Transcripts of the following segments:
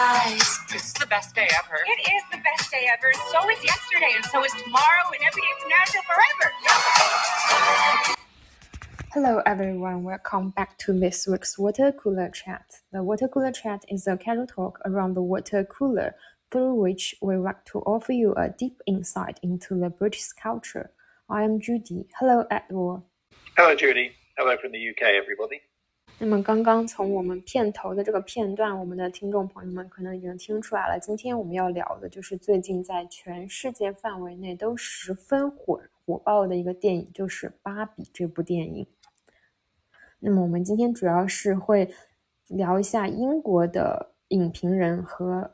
eyes. This is the best day ever. It is the best day ever. So is yesterday, and so is tomorrow, and every day from now till forever. Hello everyone, welcome back to this week's Water Cooler Chat. The Water Cooler Chat is a casual talk around the water cooler through which we want to offer you a deep insight into the British culture. I am Judy. Hello, Edward. Hello, Judy. Hello from the UK, everybody. 那么刚刚从我们片头的这个片段，我们的听众朋友们可能已经听出来了。今天我们要聊的就是最近在全世界范围内都十分火火爆的一个电影，就是《芭比》这部电影。那么我们今天主要是会聊一下英国的影评人和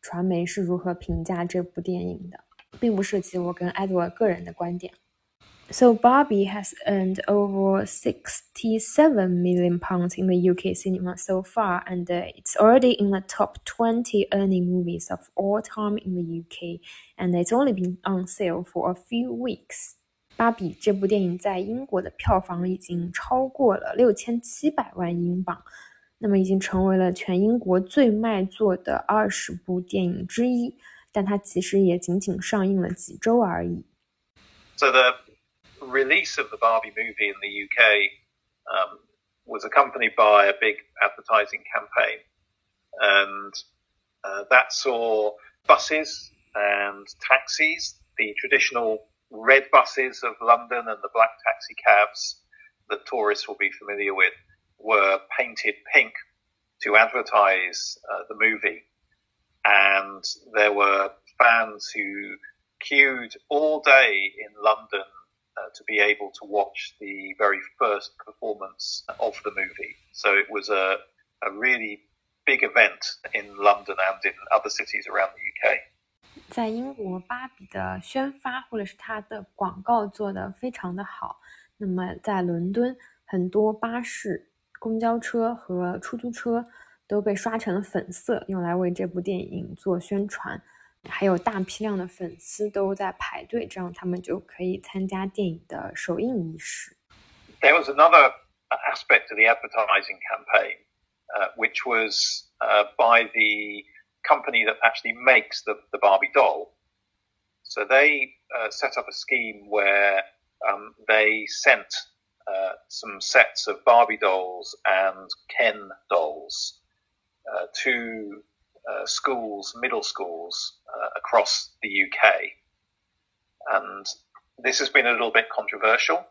传媒是如何评价这部电影的，并不涉及我跟艾德沃个人的观点。So Barbie has earned over 67 million pounds in the UK cinema so far, and uh, it's already in the top 20 earning movies of all time in the UK, and it's only been on sale for a few weeks. 芭比这部电影在英国的票房已经超过了六千七百万英镑，那么已经成为了全英国最卖座的二十部电影之一。但它其实也仅仅上映了几周而已。So the release of the Barbie movie in the UK um, was accompanied by a big advertising campaign, and uh, that saw buses and taxis, the traditional red buses of London and the black taxi cabs that tourists will be familiar with, were painted pink to advertise uh, the movie. And there were fans who queued all day in London uh, to be able to watch the very first performance of the movie. So it was a, a really big event in London and in other cities around the UK. 在英国，芭比的宣发或者是它的广告做得非常的好。那么在伦敦，很多巴士、公交车和出租车都被刷成了粉色，用来为这部电影做宣传。 还有大批量的粉丝都在排队，这样他们就可以参加电影的首映仪式。There was another aspect to the advertising campaign, uh, which was uh, by the company that actually makes the, the Barbie doll. So they uh, set up a scheme where um, they sent uh, some sets of Barbie dolls and Ken dolls uh, to uh, schools, middle schools uh, across the UK. And this has been a little bit controversial.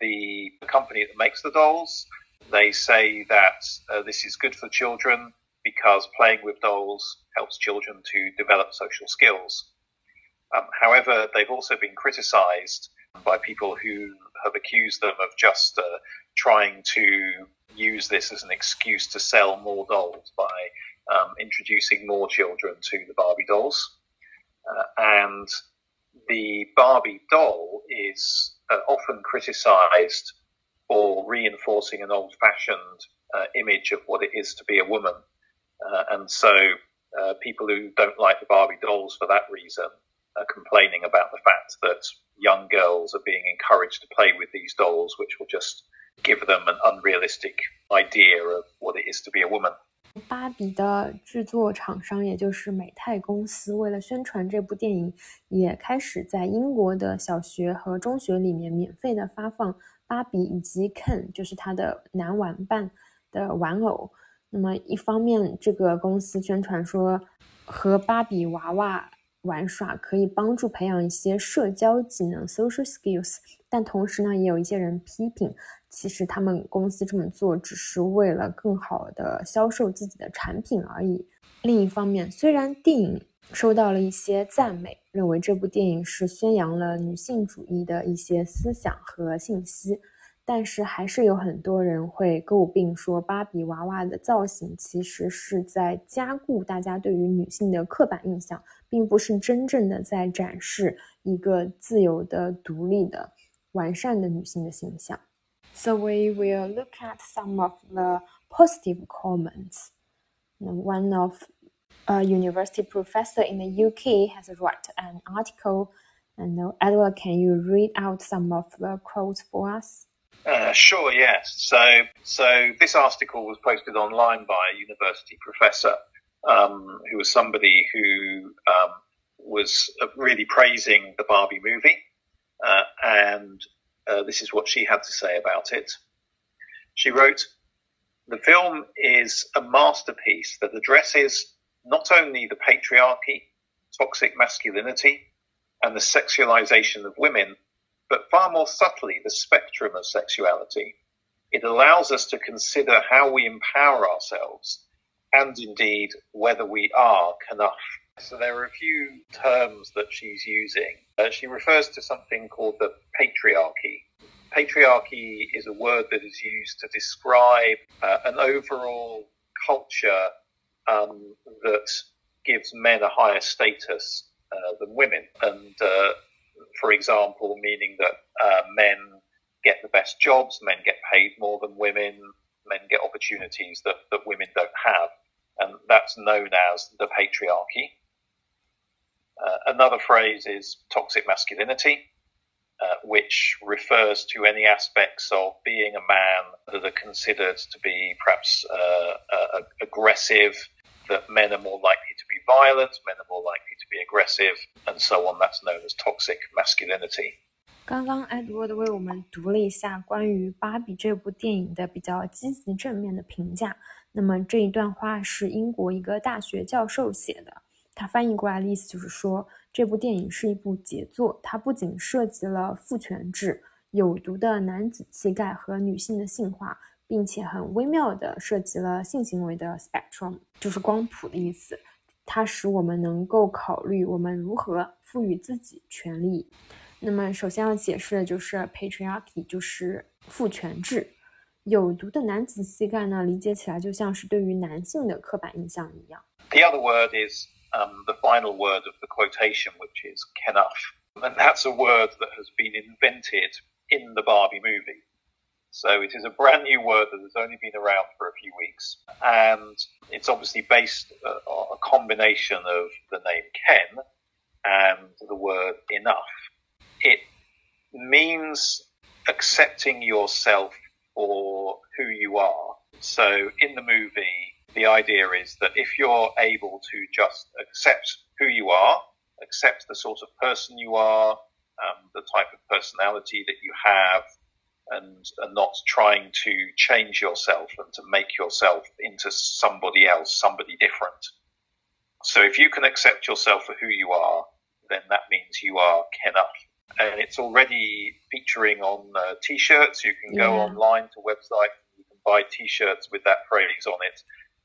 The company that makes the dolls, they say that uh, this is good for children because playing with dolls helps children to develop social skills. Um, however, they've also been criticized by people who have accused them of just uh, trying to use this as an excuse to sell more dolls by um, introducing more children to the Barbie dolls. Uh, and the Barbie doll is uh, often criticized for reinforcing an old fashioned uh, image of what it is to be a woman. Uh, and so uh, people who don't like the Barbie dolls for that reason are complaining about the fact that young girls are being encouraged to play with these dolls, which will just give them an unrealistic idea of what it is to be a woman. 芭比的制作厂商，也就是美泰公司，为了宣传这部电影，也开始在英国的小学和中学里面免费的发放芭比以及 Ken，就是他的男玩伴的玩偶。那么一方面，这个公司宣传说，和芭比娃娃玩耍可以帮助培养一些社交技能 （social skills），但同时呢，也有一些人批评。其实他们公司这么做只是为了更好的销售自己的产品而已。另一方面，虽然电影受到了一些赞美，认为这部电影是宣扬了女性主义的一些思想和信息，但是还是有很多人会诟病说，芭比娃娃的造型其实是在加固大家对于女性的刻板印象，并不是真正的在展示一个自由的、独立的、完善的女性的形象。So we will look at some of the positive comments. One of a university professor in the UK has written an article, and Edward, can you read out some of the quotes for us? Uh, sure, yes. So, so this article was posted online by a university professor, um, who was somebody who um, was really praising the Barbie movie, uh, and uh, this is what she had to say about it. She wrote, "The film is a masterpiece that addresses not only the patriarchy, toxic masculinity, and the sexualization of women, but far more subtly the spectrum of sexuality." It allows us to consider how we empower ourselves and indeed whether we are Kenough. So there are a few terms that she's using. Uh, she refers to something called the patriarchy. Patriarchy is a word that is used to describe uh, an overall culture um, that gives men a higher status uh, than women. And uh, for example, meaning that uh, men get the best jobs, men get paid more than women, men get opportunities that, that women don't have. And that's known as the patriarchy. Uh, another phrase is toxic masculinity, uh, which refers to any aspects of being a man that are considered to be perhaps uh, uh aggressive, that men are more likely to be violent, men are more likely to be aggressive, and so on. That's known as toxic masculinity. 刚刚 Edward 为我们读了一下关于《芭比》这部电影的比较积极正面的评价。那么这一段话是英国一个大学教授写的， 他翻译过来的意思就是说，这部电影是一部杰作。它不仅涉及了父权制、有毒的男子气概和女性的性化，并且很微妙的涉及了性行为的 spectrum，就是光谱的意思。它使我们能够考虑我们如何赋予自己权利。那么，首先要解释的就是 patriarchy，就是父权制。有毒的男子气概呢，理解起来就像是对于男性的刻板印象一样。The other word is um, the final word of the quotation, which is Kenough. and that's a word that has been invented in the Barbie movie. So it is a brand new word that has only been around for a few weeks, and it's obviously based uh, on a combination of the name Ken and the word enough it means accepting yourself for who you are. So in the movie, the idea is that if you're able to just accept who you are, accept the sort of person you are, um, the type of personality that you have, and, and not trying to change yourself and to make yourself into somebody else, somebody different. So if you can accept yourself for who you are, then that means you are Kenough and it's already featuring on uh, t-shirts. You can go yeah. online to website, you can buy t-shirts with that phrase on it.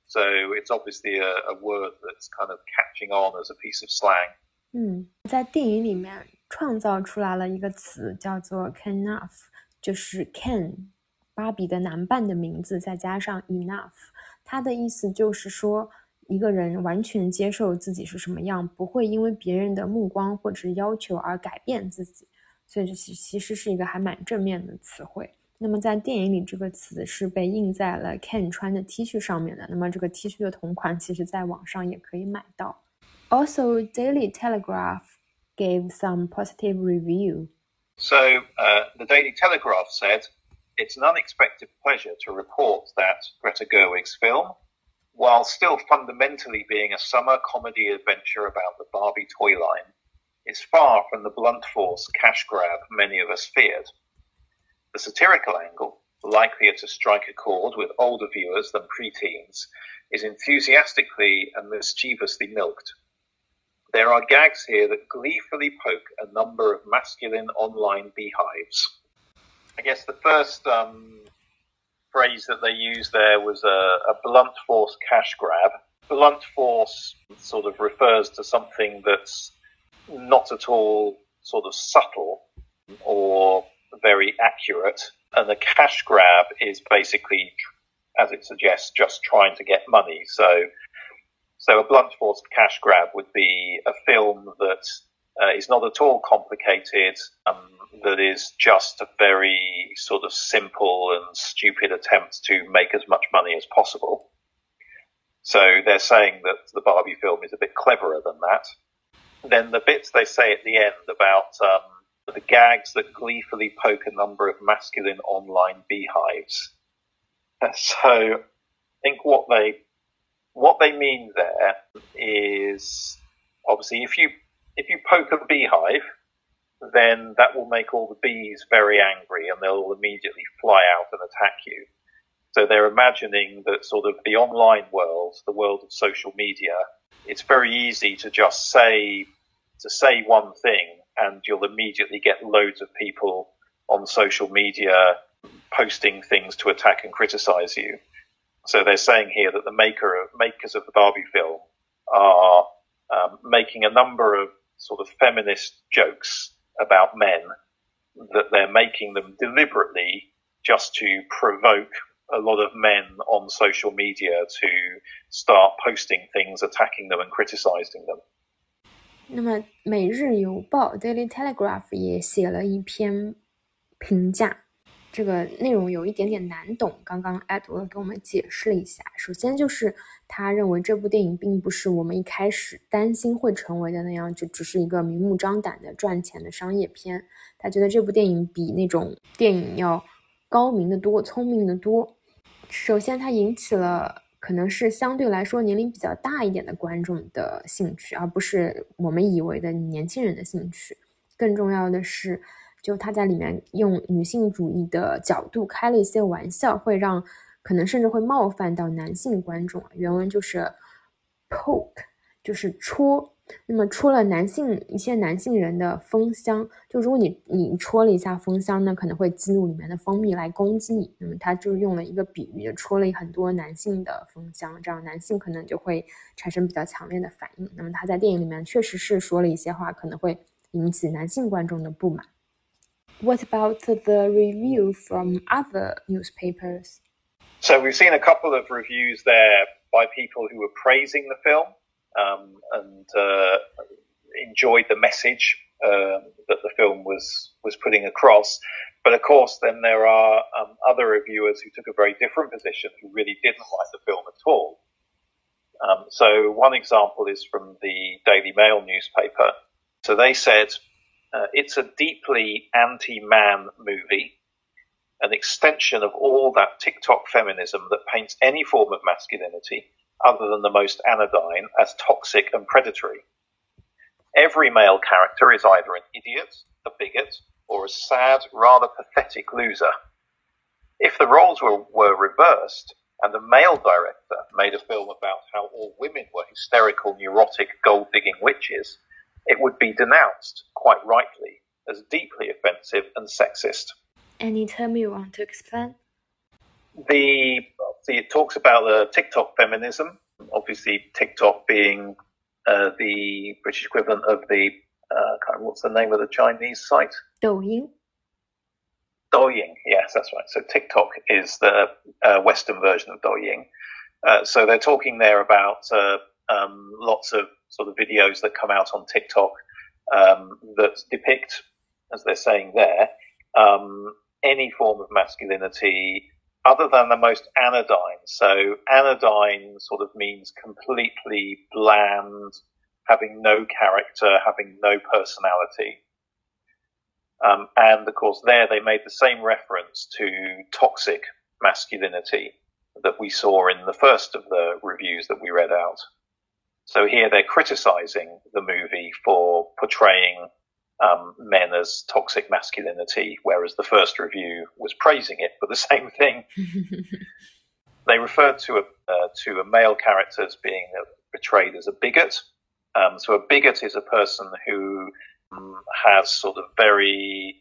So it's obviously a, a word that's kind of catching on as a piece of slang. 嗯，在电影里面创造出来了一个词叫做 "can enough"，就是 "can"，芭比的男伴的名字，再加上 enough，它的意思就是说。一个人完全接受自己是什么样，不会因为别人的目光或者是要求而改变自己，所以这其其实是一个还蛮正面的词汇。那么在电影里，这个词是被印在了 Ken 穿的 T 恤上面的。那么这个 T 恤的同款，其实在网上也可以买到。Also, Daily Telegraph gave some positive review. So, uh, the Daily Telegraph said, "It's an unexpected pleasure to report that Greta Gerwig's film." while still fundamentally being a summer comedy adventure about the Barbie toy line, is far from the blunt force cash grab many of us feared. The satirical angle, likelier to strike a chord with older viewers than preteens, is enthusiastically and mischievously milked. There are gags here that gleefully poke a number of masculine online beehives. I guess the first um, phrase that they used there was a, a blunt force cash grab. Blunt force sort of refers to something that's not at all sort of subtle or very accurate. And the cash grab is basically, as it suggests, just trying to get money. So, so a blunt force cash grab would be a film that uh, is not at all complicated, um, that is just a very sort of simple and stupid attempt to make as much money as possible. So they're saying that the Barbie film is a bit cleverer than that. Then the bits they say at the end about um, the gags that gleefully poke a number of masculine online beehives. So I think what they what they mean there is obviously if you if you poke a beehive, then that will make all the bees very angry and they'll immediately fly out and attack you. So they're imagining that sort of the online world, the world of social media, it's very easy to just say to say one thing and you'll immediately get loads of people on social media posting things to attack and criticize you. So they're saying here that the maker of, makers of the Barbie film are um, making a number of sort of feminist jokes about men that they're making them deliberately just to provoke a lot of men on social media to start posting things, attacking them and criticizing them. 那么，《每日邮报》（Daily Telegraph） 也写了一篇评价，这个内容有一点点难懂。刚刚 Edward 给我们解释了一下。首先就是他认为这部电影并不是我们一开始担心会成为的那样，就只是一个明目张胆的赚钱的商业片。他觉得这部电影比那种电影要高明的多，聪明的多。首先，它引起了。可能是相对来说年龄比较大一点的观众的兴趣，而不是我们以为的年轻人的兴趣。更重要的是，就他在里面用女性主义的角度开了一些玩笑，会让可能甚至会冒犯到男性观众。原文就是 poke，就是戳。那么戳了男性一些男性人的蜂箱，就如果你你戳了一下蜂箱，那可能会激怒里面的蜂蜜来攻击你。那么他就用了一个比喻，戳了很多男性的蜂箱，这样男性可能就会产生比较强烈的反应。那么他在电影里面确实是说了一些话，可能会引起男性观众的不满。What about the review from other newspapers? So we've seen a couple of reviews there by people who were praising the film. um, and uh, enjoyed the message uh, that the film was was putting across. But of course, then there are um, other reviewers who took a very different position, who really didn't like the film at all. Um, so one example is from the Daily Mail newspaper. So they said uh, it's a deeply anti-man movie, an extension of all that TikTok feminism that paints any form of masculinity other than the most anodyne, as toxic and predatory. Every male character is either an idiot, a bigot, or a sad, rather pathetic loser. If the roles were, were reversed, and the male director made a film about how all women were hysterical, neurotic, gold digging witches, it would be denounced, quite rightly, as deeply offensive and sexist. Any term you want to explain? The it talks about the TikTok feminism. Obviously, TikTok being uh, the British equivalent of the uh, kind of, what's the name of the Chinese site? Douyin. Douyin, yes, that's right. So TikTok is the uh, Western version of Douyin. Uh, so they're talking there about uh, um, lots of sort of videos that come out on TikTok um, that depict, as they're saying there, um, any form of masculinity, other than the most anodyne. So anodyne sort of means completely bland, having no character, having no personality. Um, and of course, there they made the same reference to toxic masculinity that we saw in the first of the reviews that we read out. So here they're criticizing the movie for portraying um, men as toxic masculinity, whereas the first review was praising it for the same thing. they referred to a uh, to a male character as being portrayed as a bigot. Um, so a bigot is a person who um, has sort of very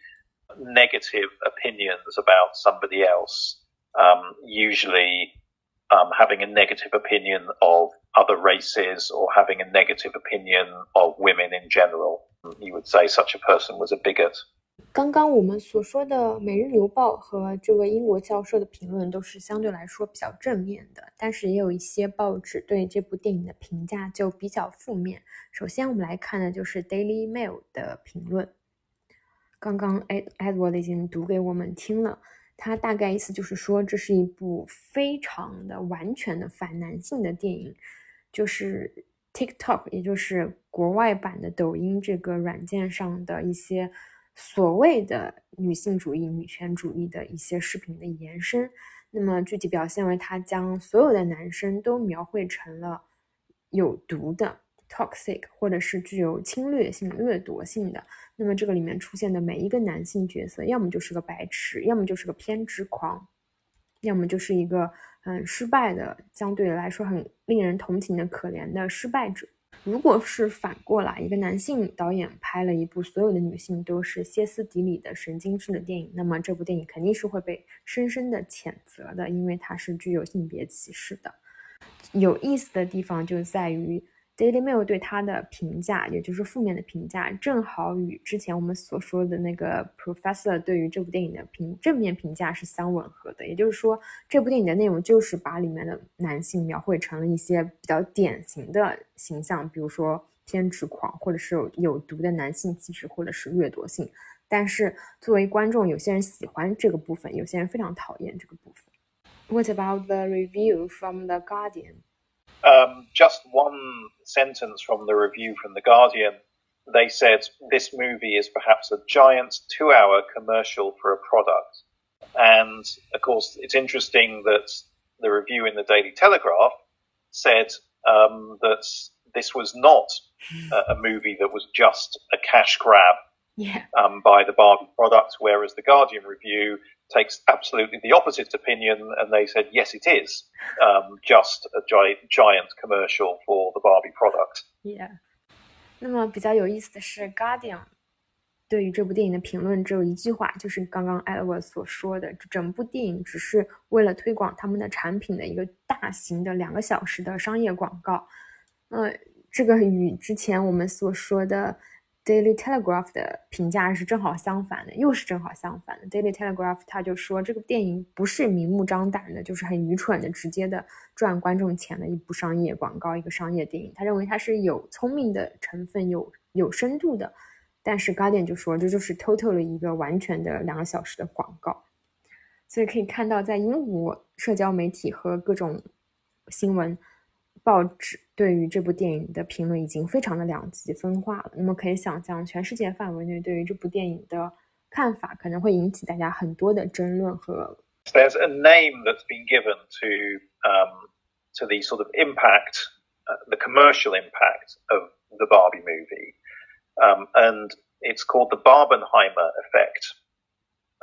negative opinions about somebody else, um, usually um, having a negative opinion of other races or having a negative opinion of women in general. You would say such a person was a bigot. 刚刚我们所说的《每日邮报》和这位英国教授的评论都是相对来说比较正面的，但是也有一些报纸对这部电影的评价就比较负面。首先，我们来看的就是《Daily Mail》的评论。刚刚 Ed Edward 已经读给我们听了。它大概意思就是说，这是一部非常的完全的反男性的电影，就是 TikTok，也就是国外版的抖音这个软件上的一些所谓的女性主义、女权主义的一些视频的延伸。那么具体表现为，他将所有的男生都描绘成了有毒的 （toxic） 或者是具有侵略性、掠夺性的。那么这个里面出现的每一个男性角色，要么就是个白痴，要么就是个偏执狂，要么就是一个很失败的、相对来说很令人同情的可怜的失败者。如果是反过来，一个男性导演拍了一部所有的女性都是歇斯底里的神经质的电影，那么这部电影肯定是会被深深的谴责的，因为它是具有性别歧视的。有意思的地方就在于。Daily Mail 对他的评价，也就是负面的评价，正好与之前我们所说的那个 Professor 对于这部电影的评正面评价是相吻合的。也就是说，这部电影的内容就是把里面的男性描绘成了一些比较典型的形象，比如说偏执狂，或者是有有毒的男性气质，或者是掠夺性。但是作为观众，有些人喜欢这个部分，有些人非常讨厌这个部分。What about the review from the Guardian? Um, just one sentence from the review from The Guardian. They said this movie is perhaps a giant two hour commercial for a product. And of course, it's interesting that the review in the Daily Telegraph said um, that this was not a, a, movie that was just a cash grab yeah. um, by the Barbie product, whereas the Guardian review takes absolutely the opposite opinion, and they said, yes, it is just a giant, giant commercial for the Barbie product. Yeah. 那么比较有意思的是，《Guardian》对于这部电影的评论只有一句话，就是刚刚 Edward 所说的，整部电影只是为了推广他们的产品的一个大型的两个小时的商业广告。呃，这个与之前我们所说的 Daily Telegraph 的评价是正好相反的，又是正好相反的。Daily Telegraph 他就说，这个电影不是明目张胆的，就是很愚蠢的、直接的赚观众钱的一部商业广告，一个商业电影。他认为它是有聪明的成分，有有深度的。但是 Guardian 就说，这就是 total 的一个完全的两个小时的广告。所以可以看到，在英国社交媒体和各种新闻。报纸对于这部电影的评论已经非常的两极分化了。那么可以想象，全世界范围内对于这部电影的看法可能会引起大家很多的争论和。There's a name that's been given to um to the sort of impact, uh, the commercial impact of the Barbie movie, um, and it's called the Barbenheimer effect.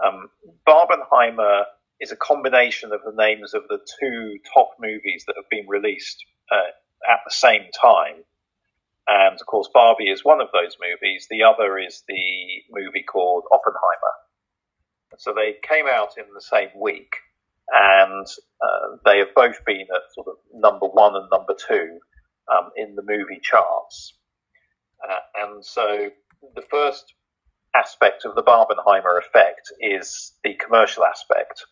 Um, Barbenheimer is a combination of the names of the two top movies that have been released uh, at the same time. And of course, Barbie is one of those movies. The other is the movie called Oppenheimer. So they came out in the same week, and uh, they have both been at sort of number one and number two um, in the movie charts. Uh, and so the first aspect of the Barbenheimer effect is the commercial aspect.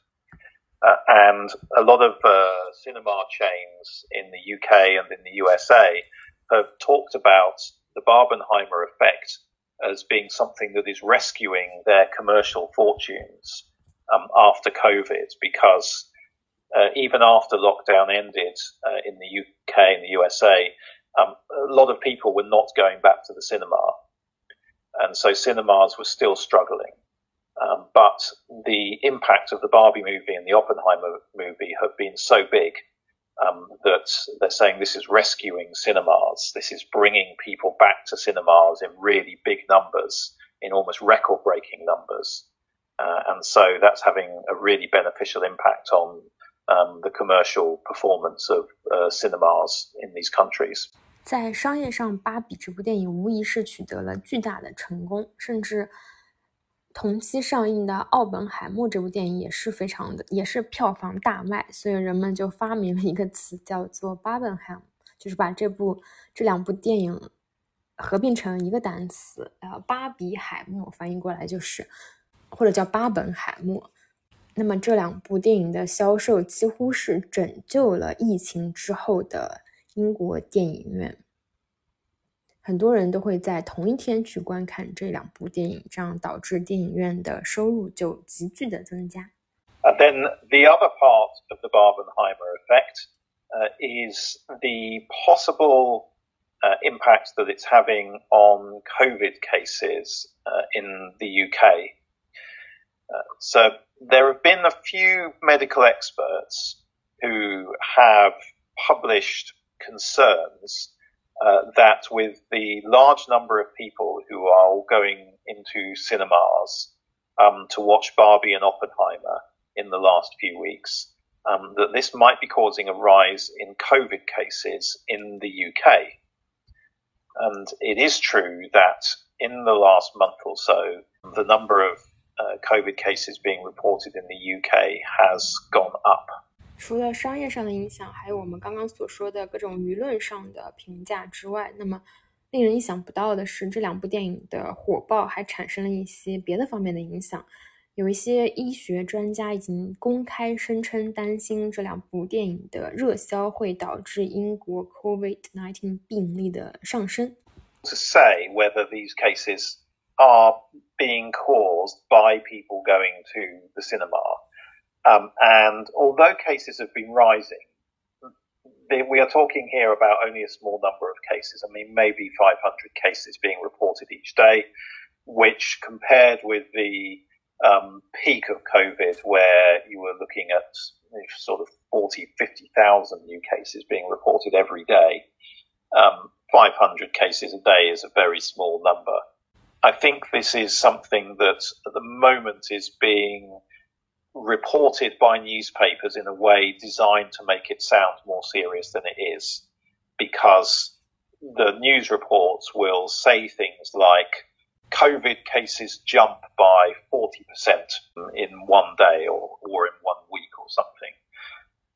Uh, and a lot of uh, cinema chains in the UK and in the USA have talked about the Barbenheimer effect as being something that is rescuing their commercial fortunes um, after COVID because uh, even after lockdown ended uh, in the UK and the USA, um, a lot of people were not going back to the cinema. And so cinemas were still struggling. Um, but the impact of the Barbie movie and the Oppenheimer movie have been so big um, that they're saying this is rescuing cinemas. This is bringing people back to cinemas in really big numbers, in almost record breaking numbers. Uh, and so that's having a really beneficial impact on um, the commercial performance of uh, cinemas in these countries. 在商业上，《芭比》这部电影无疑是取得了巨大的成功，甚至 同期上映的《奥本海默》这部电影也是非常的，也是票房大卖，所以人们就发明了一个词叫做巴本海默就是把这部这两部电影合并成一个单词，呃，巴比海默翻译过来就是，或者叫巴本海默。那么这两部电影的销售几乎是拯救了疫情之后的英国电影院。很多人都会在同一天去观看这两部电影，这样导致电影院的收入就急剧的增加。And then the other part of the Barbenheimer effect uh, is the possible uh, impact that it's having on COVID cases uh, in the UK. Uh, so there have been a few medical experts who have published concerns uh, that with the large number of people who are going into cinemas um, to watch Barbie and Oppenheimer in the last few weeks, um, that this might be causing a rise in COVID cases in the UK. And it is true that in the last month or so, the number of uh, COVID cases being reported in the UK has gone up. 除了商业上的影响，还有我们刚刚所说的各种舆论上的评价之外，那么令人意想不到的是，这两部电影的火爆还产生了一些别的方面的影响。有一些医学专家已经公开声称，担心这两部电影的热销会导致英国 COVID-19 病例的上升。To say whether these cases are being caused by people going to the cinema. Um, and although cases have been rising, we are talking here about only a small number of cases. I mean, maybe 500 cases being reported each day, which compared with the um, peak of COVID, where you were looking at sort of 40, 50,000 new cases being reported every day, um, 500 cases a day is a very small number. I think this is something that at the moment is being reported by newspapers in a way designed to make it sound more serious than it is because the news reports will say things like COVID cases jump by 40% in one day or, or in one week or something.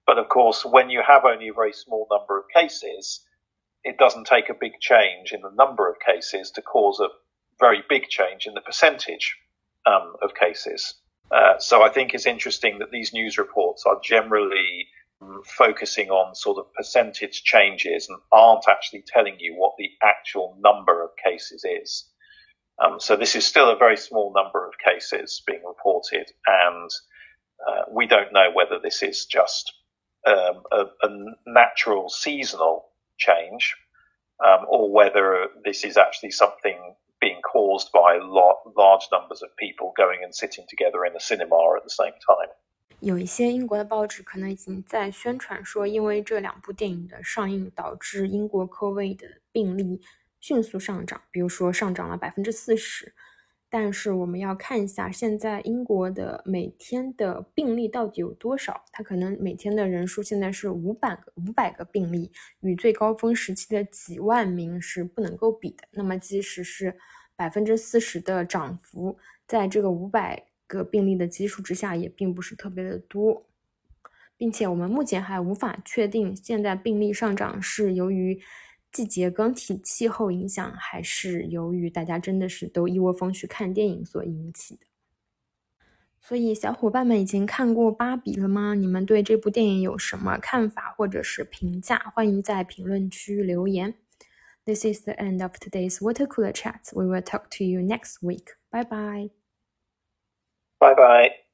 But of course, when you have only a very small number of cases, it doesn't take a big change in the number of cases to cause a very big change in the percentage um, of cases. Uh, so I think it's interesting that these news reports are generally um, focusing on sort of percentage changes and aren't actually telling you what the actual number of cases is. Um, so this is still a very small number of cases being reported, and uh, we don't know whether this is just um, a, a, natural seasonal change um, or whether this is actually something being caused by large numbers of people going and sitting together in a cinema at the same time. 有一些英国的报纸可能已经在宣传说，因为这两部电影的上映，导致英国科威的病例迅速上涨，比如说上涨了百分之四十。但是我们要看一下现在英国的每天的病例到底有多少，它可能每天的人数现在是五百个五百个病例，与最高峰时期的几万名是不能够比的。那么即使是百分之四十的涨幅，在这个五百个病例的基数之下，也并不是特别的多，并且我们目前还无法确定现在病例上涨是由于。季节更替、气候影响，还是由于大家真的是都一窝蜂去看电影所引起的。所以，小伙伴们已经看过《芭比》了吗？你们对这部电影有什么看法或者是评价？欢迎在评论区留言。This is the end of today's water cooler chat. We will talk to you next week. Bye bye. Bye bye.